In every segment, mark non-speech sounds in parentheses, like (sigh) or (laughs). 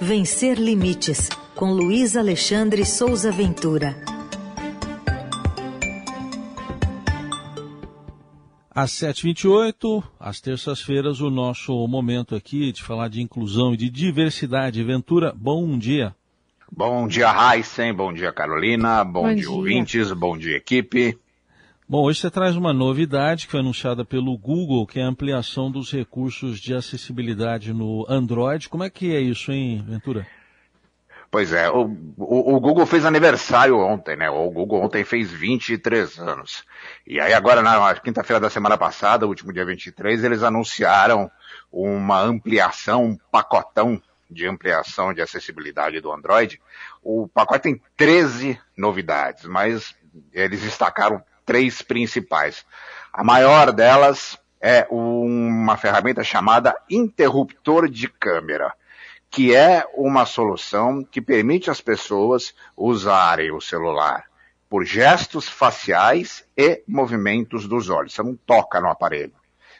Vencer Limites, com Luiz Alexandre Souza Ventura. Às 7h28, às terças-feiras, o nosso momento aqui de falar de inclusão e de diversidade. Ventura, bom dia. Bom dia, Heisen. Bom dia, Carolina. Bom, bom dia, dia, ouvintes. Bom dia, equipe. Bom, hoje você traz uma novidade que foi anunciada pelo Google, que é a ampliação dos recursos de acessibilidade no Android. Como é que é isso, hein, Ventura? Pois é, o, o, o, Google fez aniversário ontem, né? O Google ontem fez 23 anos. E aí agora, na quinta-feira da semana passada, último dia 23, eles anunciaram uma ampliação, um pacotão de ampliação de acessibilidade do Android. O pacote tem 13 novidades, mas eles destacaram três principais. A maior delas é uma ferramenta chamada interruptor de câmera, que é uma solução que permite às pessoas usarem o celular por gestos faciais e movimentos dos olhos. Você não toca no aparelho.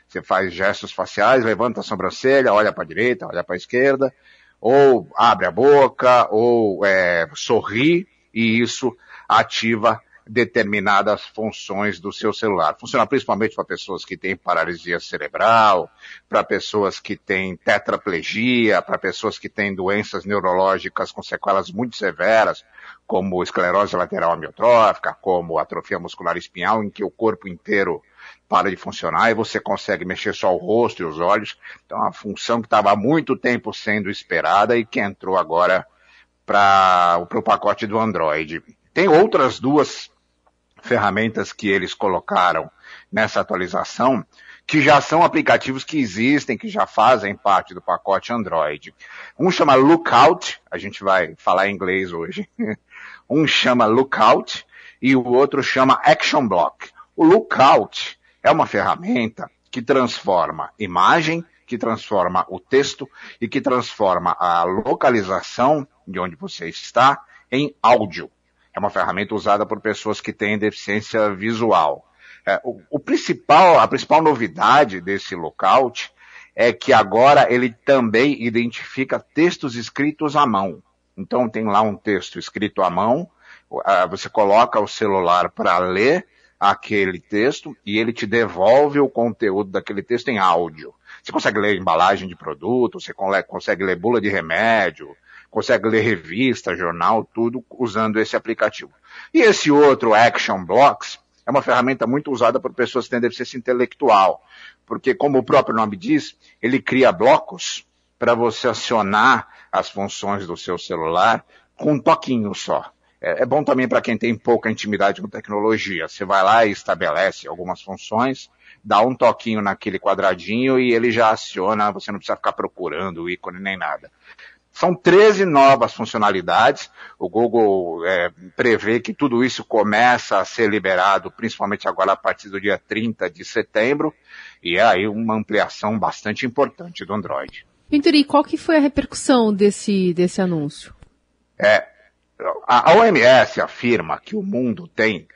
Você faz gestos faciais, levanta a sobrancelha, olha para a direita, olha para a esquerda, ou abre a boca, ou é, sorri, e isso ativa determinadas funções do seu celular. Funciona principalmente para pessoas que têm paralisia cerebral, para pessoas que têm tetraplegia, para pessoas que têm doenças neurológicas com sequelas muito severas, como esclerose lateral amiotrófica, como atrofia muscular espinhal, em que o corpo inteiro para de funcionar e você consegue mexer só o rosto e os olhos. Então, uma função que estava há muito tempo sendo esperada e que entrou agora para o pacote do Android. Tem outras duas ferramentas que eles colocaram nessa atualização, que já são aplicativos que existem, que já fazem parte do pacote Android. Um chama Lookout, a gente vai falar em inglês hoje. (laughs) um chama Lookout e o outro chama Action Block. O Lookout é uma ferramenta que transforma imagem, que transforma o texto e que transforma a localização de onde você está em áudio. É uma ferramenta usada por pessoas que têm deficiência visual. É, o, o, principal, a principal novidade desse lookout é que agora ele também identifica textos escritos à mão. Então tem lá um texto escrito à mão, você coloca o celular para ler aquele texto e ele te devolve o conteúdo daquele texto em áudio. Você consegue ler embalagem de produto, você consegue ler bula de remédio, consegue ler revista, jornal, tudo usando esse aplicativo. E esse outro Action Blocks é uma ferramenta muito usada por pessoas que têm deficiência intelectual, porque como o próprio nome diz, ele cria blocos para você acionar as funções do seu celular com um toquinho só. É, é bom também para quem tem pouca intimidade com tecnologia. Você vai lá e estabelece algumas funções, dá um toquinho naquele quadradinho e ele já aciona, você não precisa ficar procurando o ícone nem nada. São 13 novas funcionalidades. O Google é, prevê que tudo isso começa a ser liberado, principalmente agora a partir do dia 30 de setembro, e é aí uma ampliação bastante importante do Android. Venturi, qual que foi a repercussão desse, desse anúncio? É, a OMS afirma que o mundo tem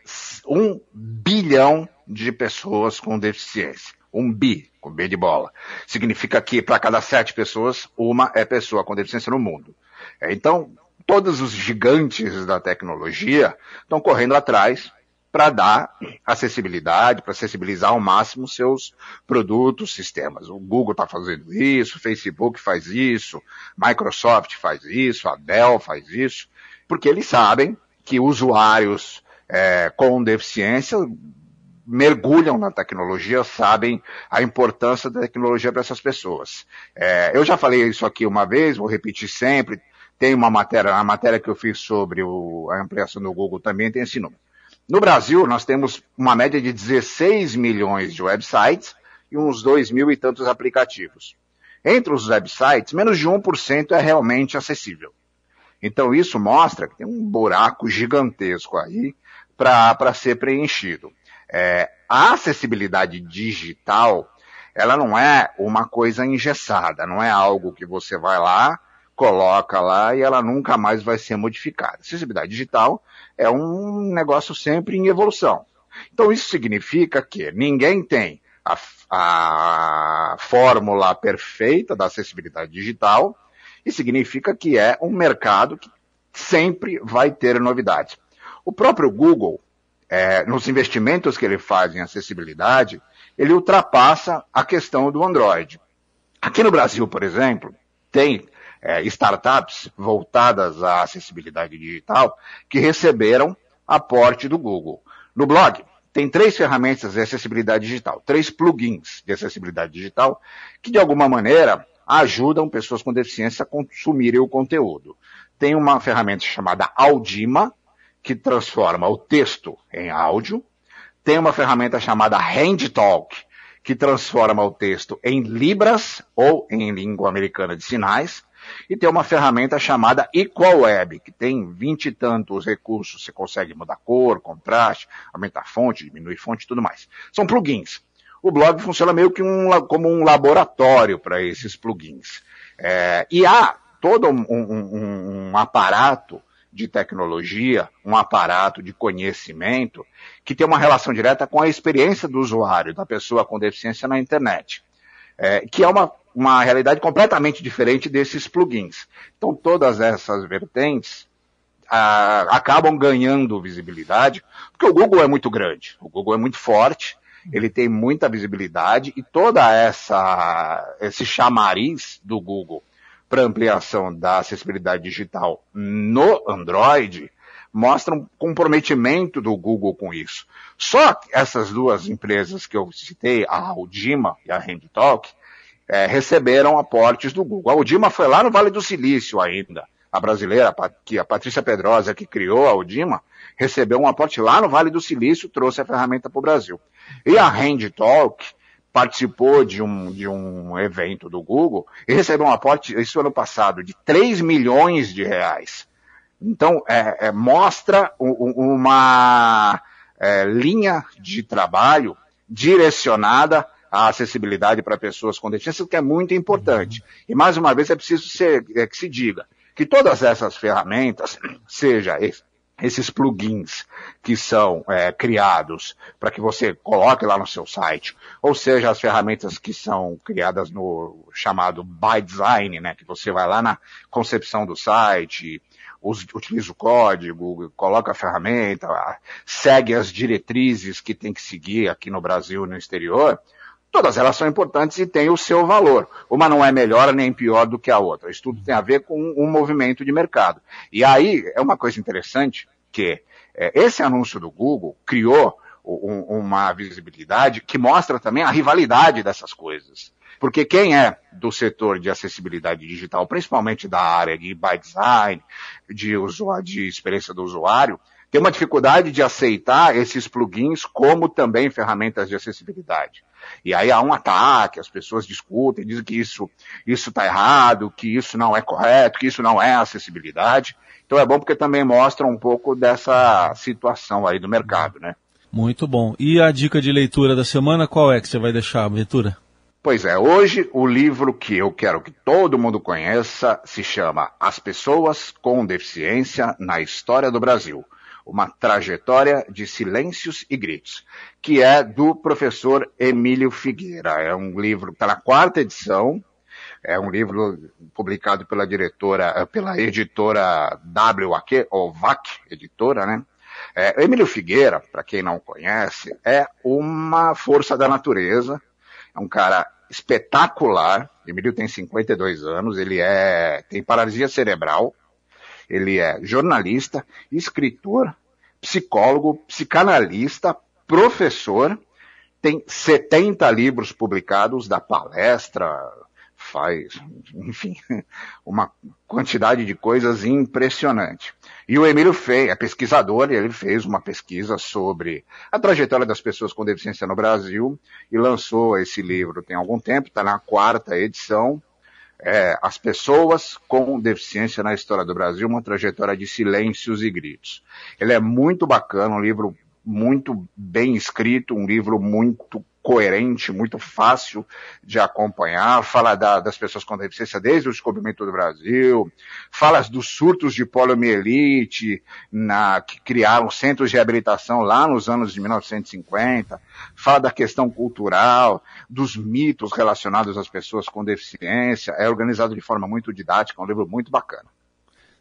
um bilhão de pessoas com deficiência. Um bi, com B de bola. Significa que para cada sete pessoas, uma é pessoa com deficiência no mundo. É, então, todos os gigantes da tecnologia estão correndo atrás para dar acessibilidade, para acessibilizar ao máximo seus produtos, sistemas. O Google está fazendo isso, o Facebook faz isso, Microsoft faz isso, a Dell faz isso, porque eles sabem que usuários é, com deficiência mergulham na tecnologia sabem a importância da tecnologia para essas pessoas. É, eu já falei isso aqui uma vez, vou repetir sempre. Tem uma matéria, a matéria que eu fiz sobre o, a ampliação do Google também tem esse número. No Brasil, nós temos uma média de 16 milhões de websites e uns 2 mil e tantos aplicativos. Entre os websites, menos de 1% é realmente acessível. Então isso mostra que tem um buraco gigantesco aí para ser preenchido. É, a acessibilidade digital, ela não é uma coisa engessada, não é algo que você vai lá, coloca lá e ela nunca mais vai ser modificada. Acessibilidade digital é um negócio sempre em evolução. Então isso significa que ninguém tem a, a fórmula perfeita da acessibilidade digital E significa que é um mercado que sempre vai ter novidades. O próprio Google, é, nos investimentos que ele faz em acessibilidade, ele ultrapassa a questão do Android. Aqui no Brasil, por exemplo, tem é, startups voltadas à acessibilidade digital que receberam aporte do Google. No blog, tem três ferramentas de acessibilidade digital, três plugins de acessibilidade digital, que de alguma maneira ajudam pessoas com deficiência a consumirem o conteúdo. Tem uma ferramenta chamada Audima, que transforma o texto em áudio. Tem uma ferramenta chamada HandTalk, que transforma o texto em libras ou em língua americana de sinais. E tem uma ferramenta chamada Equal Web, que tem vinte e tantos recursos. Você consegue mudar cor, contraste, aumentar fonte, diminuir fonte e tudo mais. São plugins. O blog funciona meio que um, como um laboratório para esses plugins. É, e há todo um, um, um aparato de tecnologia, um aparato de conhecimento que tem uma relação direta com a experiência do usuário, da pessoa com deficiência na internet, é, que é uma, uma realidade completamente diferente desses plugins. Então, todas essas vertentes acabam ganhando visibilidade, porque o Google é muito grande, o Google é muito forte, ele tem muita visibilidade e toda essa esse chamariz do Google para ampliação da acessibilidade digital no Android mostra um comprometimento do Google com isso. Só essas duas empresas que eu citei, a Audima e a HandTalk, é, receberam aportes do Google. A Audima foi lá no Vale do Silício ainda. A brasileira, a Patrícia Pedrosa, que criou a Audima, recebeu um aporte lá no Vale do Silício, trouxe a ferramenta para o Brasil. E a HandTalk participou de um, de um evento do Google e recebeu um aporte, isso ano passado, de 3 milhões de reais. Então, é, é, mostra uma é, linha de trabalho direcionada à acessibilidade para pessoas com deficiência, que é muito importante. E, mais uma vez, é preciso ser, é, que se diga que todas essas ferramentas, seja esses plugins que são é, criados para que você coloque lá no seu site, ou seja, as ferramentas que são criadas no chamado by design, né, que você vai lá na concepção do site, utiliza o código, coloca a ferramenta, segue as diretrizes que tem que seguir aqui no Brasil e no exterior, Todas elas são importantes e têm o seu valor. Uma não é melhor nem pior do que a outra. Isso tudo tem a ver com um movimento de mercado. E aí é uma coisa interessante que é, esse anúncio do Google criou um, uma visibilidade que mostra também a rivalidade dessas coisas. Porque quem é do setor de acessibilidade digital, principalmente da área de by design, de, usuário, de experiência do usuário, tem uma dificuldade de aceitar esses plugins como também ferramentas de acessibilidade. E aí há um ataque, as pessoas discutem, dizem que isso isso está errado, que isso não é correto, que isso não é acessibilidade. Então é bom porque também mostra um pouco dessa situação aí do mercado, né? Muito bom. E a dica de leitura da semana, qual é que você vai deixar, Ventura? Pois é, hoje o livro que eu quero que todo mundo conheça se chama As Pessoas com Deficiência na História do Brasil. Uma trajetória de silêncios e gritos, que é do professor Emílio Figueira. É um livro que está na quarta edição, é um livro publicado pela diretora, pela editora WAQ, ou VAC, editora, né? É, Emílio Figueira, para quem não conhece, é uma força da natureza, é um cara espetacular. Emílio tem 52 anos, ele é, tem paralisia cerebral, ele é jornalista, escritor, psicólogo, psicanalista, professor, tem 70 livros publicados da palestra, faz, enfim, (laughs) uma quantidade de coisas impressionante. E o Emílio fez, é pesquisador, e ele fez uma pesquisa sobre a trajetória das pessoas com deficiência no Brasil e lançou esse livro tem algum tempo, está na quarta edição. É, As Pessoas com Deficiência na História do Brasil, uma trajetória de silêncios e gritos. Ele é muito bacana, um livro muito bem escrito, um livro muito coerente, muito fácil de acompanhar, fala da, das pessoas com deficiência desde o descobrimento do Brasil, fala dos surtos de poliomielite, na, que criaram centros de reabilitação lá nos anos de 1950, fala da questão cultural, dos mitos relacionados às pessoas com deficiência, é organizado de forma muito didática, é um livro muito bacana.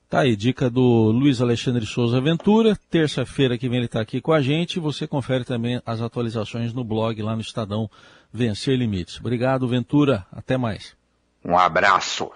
Tá aí, dica do Luiz Alexandre Souza Ventura. Terça-feira que vem ele está aqui com a gente. Você confere também as atualizações no blog lá no Estadão Vencer Limites. Obrigado, Ventura. Até mais. Um abraço.